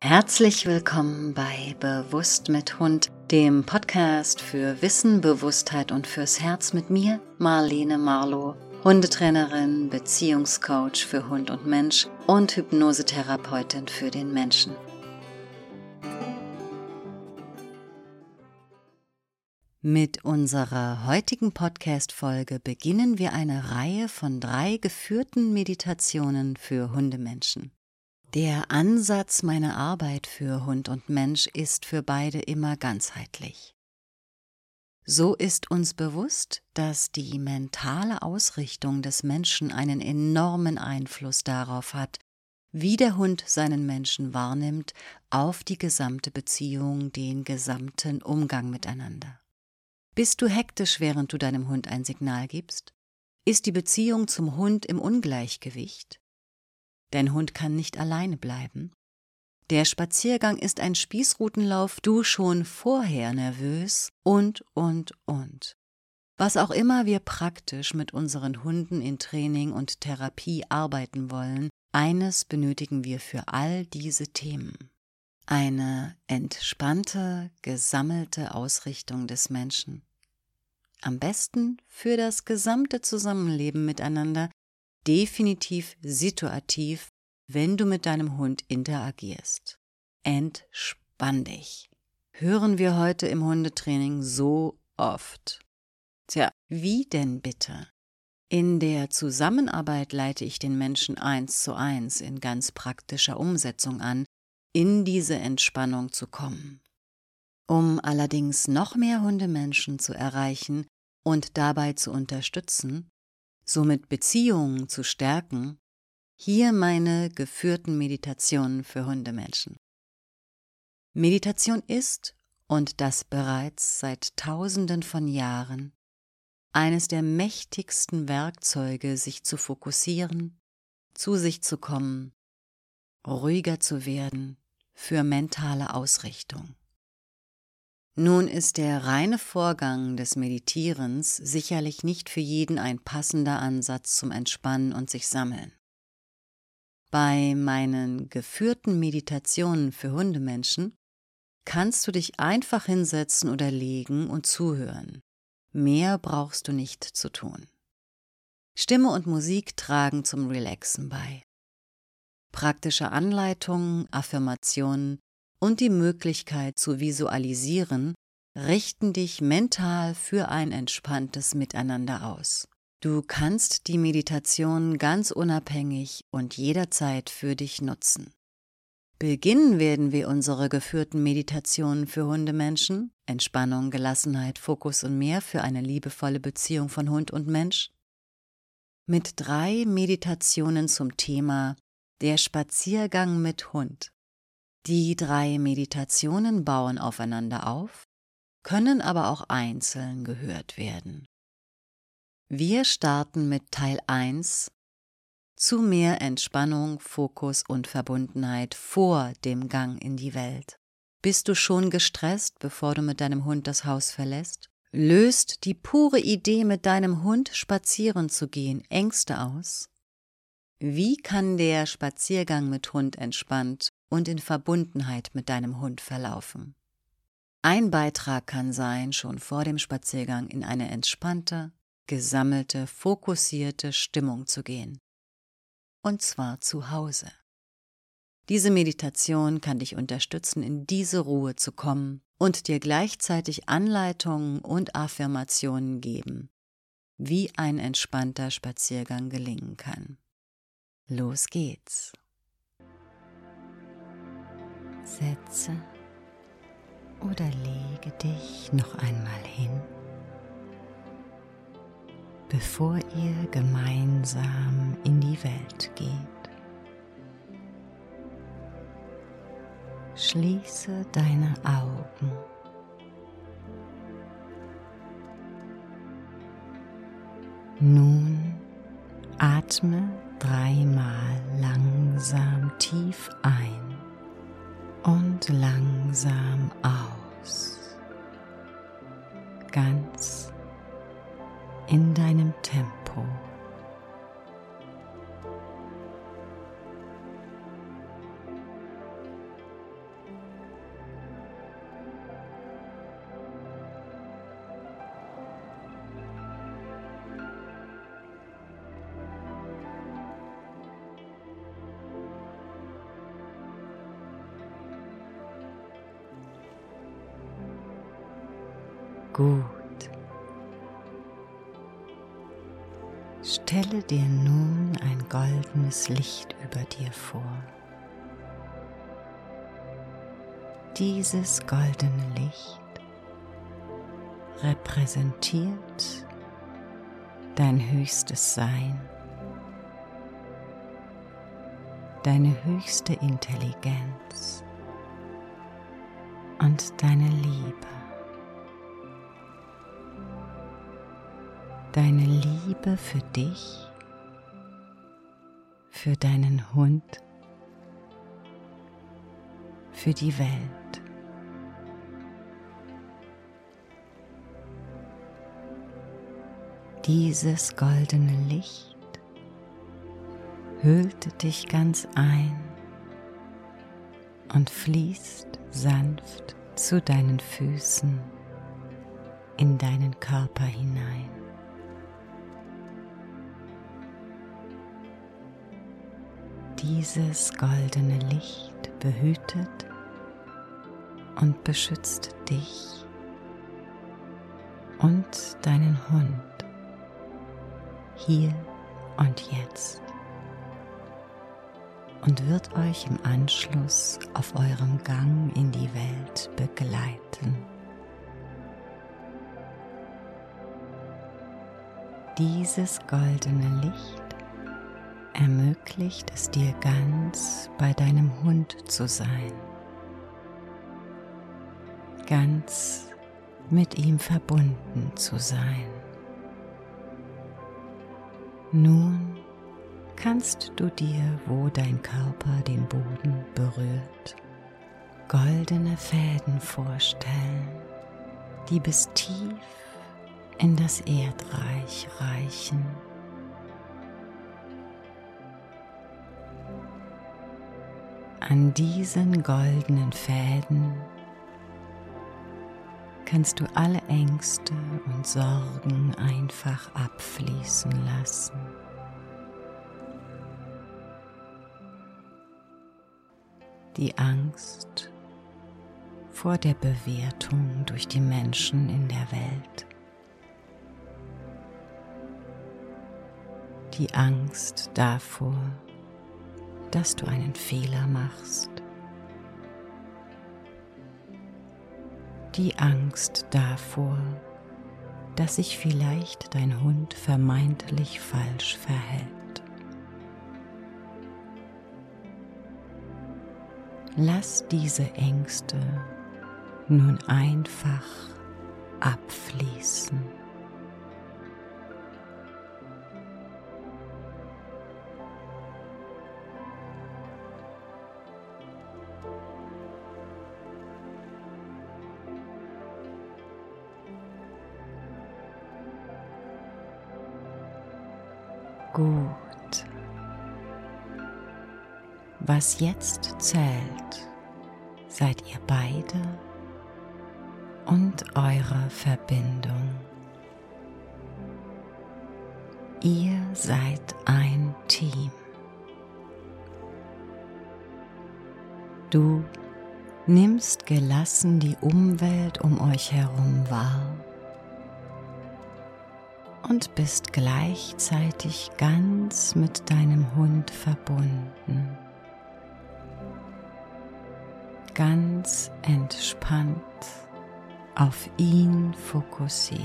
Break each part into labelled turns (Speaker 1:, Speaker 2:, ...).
Speaker 1: Herzlich willkommen bei Bewusst mit Hund, dem Podcast für Wissen, Bewusstheit und fürs Herz mit mir, Marlene Marlow, Hundetrainerin, Beziehungscoach für Hund und Mensch und Hypnosetherapeutin für den Menschen. Mit unserer heutigen Podcast-Folge beginnen wir eine Reihe von drei geführten Meditationen für Hundemenschen. Der Ansatz meiner Arbeit für Hund und Mensch ist für beide immer ganzheitlich. So ist uns bewusst, dass die mentale Ausrichtung des Menschen einen enormen Einfluss darauf hat, wie der Hund seinen Menschen wahrnimmt, auf die gesamte Beziehung, den gesamten Umgang miteinander. Bist du hektisch, während du deinem Hund ein Signal gibst? Ist die Beziehung zum Hund im Ungleichgewicht? Dein Hund kann nicht alleine bleiben. Der Spaziergang ist ein Spießrutenlauf, du schon vorher nervös und, und, und. Was auch immer wir praktisch mit unseren Hunden in Training und Therapie arbeiten wollen, eines benötigen wir für all diese Themen. Eine entspannte, gesammelte Ausrichtung des Menschen. Am besten für das gesamte Zusammenleben miteinander, definitiv situativ, wenn du mit deinem Hund interagierst. Entspann dich. Hören wir heute im Hundetraining so oft. Tja, wie denn bitte? In der Zusammenarbeit leite ich den Menschen eins zu eins in ganz praktischer Umsetzung an, in diese Entspannung zu kommen. Um allerdings noch mehr Hundemenschen zu erreichen und dabei zu unterstützen, somit Beziehungen zu stärken, hier meine geführten Meditationen für Hundemenschen. Meditation ist, und das bereits seit Tausenden von Jahren, eines der mächtigsten Werkzeuge, sich zu fokussieren, zu sich zu kommen, ruhiger zu werden für mentale Ausrichtung. Nun ist der reine Vorgang des Meditierens sicherlich nicht für jeden ein passender Ansatz zum Entspannen und sich sammeln. Bei meinen geführten Meditationen für Hundemenschen kannst du dich einfach hinsetzen oder legen und zuhören. Mehr brauchst du nicht zu tun. Stimme und Musik tragen zum Relaxen bei. Praktische Anleitungen, Affirmationen und die Möglichkeit zu visualisieren richten dich mental für ein entspanntes Miteinander aus. Du kannst die Meditation ganz unabhängig und jederzeit für dich nutzen. Beginnen werden wir unsere geführten Meditationen für Hundemenschen, Entspannung, Gelassenheit, Fokus und mehr für eine liebevolle Beziehung von Hund und Mensch, mit drei Meditationen zum Thema Der Spaziergang mit Hund. Die drei Meditationen bauen aufeinander auf, können aber auch einzeln gehört werden. Wir starten mit Teil 1 zu mehr Entspannung, Fokus und Verbundenheit vor dem Gang in die Welt. Bist du schon gestresst, bevor du mit deinem Hund das Haus verlässt? Löst die pure Idee, mit deinem Hund spazieren zu gehen, Ängste aus? Wie kann der Spaziergang mit Hund entspannt und in Verbundenheit mit deinem Hund verlaufen. Ein Beitrag kann sein, schon vor dem Spaziergang in eine entspannte, gesammelte, fokussierte Stimmung zu gehen. Und zwar zu Hause. Diese Meditation kann dich unterstützen, in diese Ruhe zu kommen und dir gleichzeitig Anleitungen und Affirmationen geben, wie ein entspannter Spaziergang gelingen kann. Los geht's. Setze oder lege dich noch einmal hin, bevor ihr gemeinsam in die Welt geht. Schließe deine Augen. Nun atme dreimal langsam tief ein und langsam aus. Ganz Gut. Stelle dir nun ein goldenes Licht über dir vor. Dieses goldene Licht repräsentiert dein höchstes Sein, deine höchste Intelligenz und deine Liebe. Deine Liebe für dich, für deinen Hund, für die Welt. Dieses goldene Licht hüllt dich ganz ein und fließt sanft zu deinen Füßen in deinen Körper hinein. Dieses goldene Licht behütet und beschützt dich und deinen Hund hier und jetzt und wird euch im Anschluss auf eurem Gang in die Welt begleiten. Dieses goldene Licht ermöglicht es dir ganz bei deinem Hund zu sein, ganz mit ihm verbunden zu sein. Nun kannst du dir, wo dein Körper den Boden berührt, goldene Fäden vorstellen, die bis tief in das Erdreich reichen. An diesen goldenen Fäden kannst du alle Ängste und Sorgen einfach abfließen lassen. Die Angst vor der Bewertung durch die Menschen in der Welt. Die Angst davor, dass du einen Fehler machst. die Angst davor, dass sich vielleicht dein Hund vermeintlich falsch verhält. Lass diese Ängste nun einfach abfließen. Gut. Was jetzt zählt, seid ihr beide und eure Verbindung. Ihr seid ein Team. Du nimmst gelassen die Umwelt um euch herum wahr und bist gleichzeitig ganz mit deinem Hund verbunden. Ganz entspannt auf ihn fokussiert.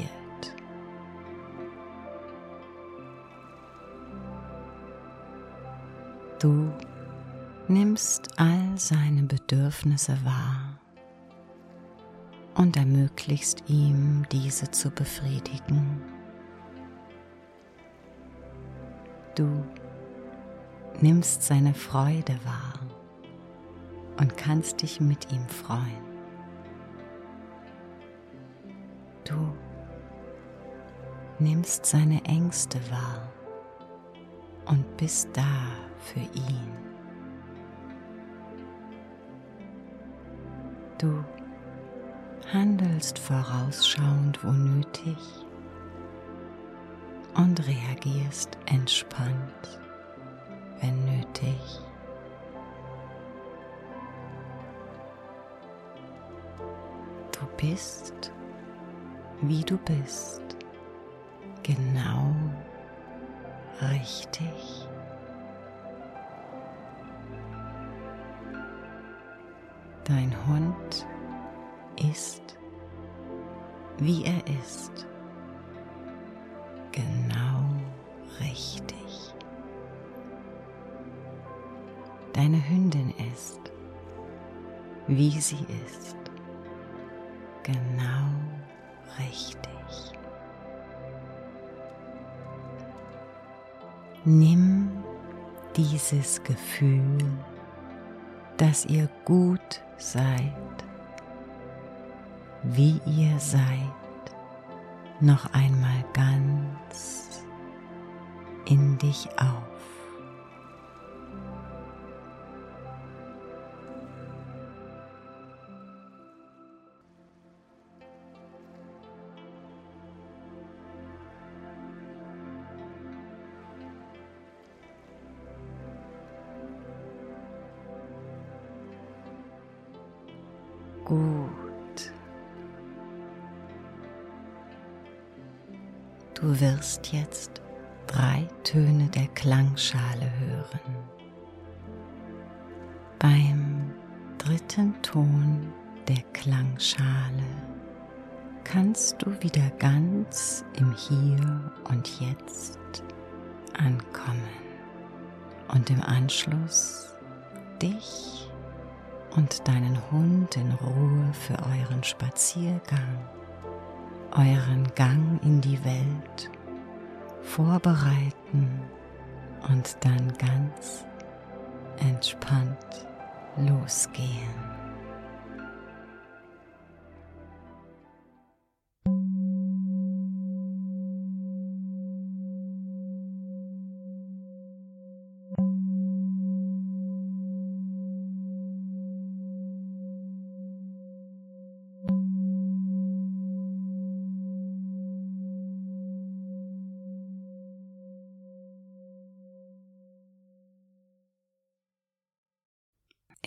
Speaker 1: Du nimmst all seine Bedürfnisse wahr und ermöglichst ihm, diese zu befriedigen. Du nimmst seine Freude wahr und kannst dich mit ihm freuen. Du nimmst seine Ängste wahr und bist da für ihn. Du handelst vorausschauend, wo nötig und reagierst entspannt, wenn nötig. Du bist wie du bist, genau richtig. Dein Hund ist, wie er ist, genau richtig. Deine Hündin ist, wie sie ist, genau richtig. Nimm dieses Gefühl, dass ihr gut seid, wie ihr seid, noch einmal ganz in dich auf. Gut. Du wirst jetzt drei Töne der Klangschale hören. Beim dritten Ton der Klangschale kannst du wieder ganz im Hier und Jetzt ankommen und im Anschluss dich und deinen Hund in Ruhe für euren Spaziergang, euren Gang in die Welt vorbereiten und dann ganz entspannt losgehen.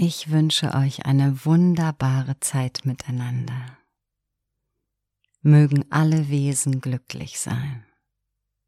Speaker 1: Ich wünsche euch eine wunderbare Zeit miteinander. Mögen alle Wesen glücklich sein.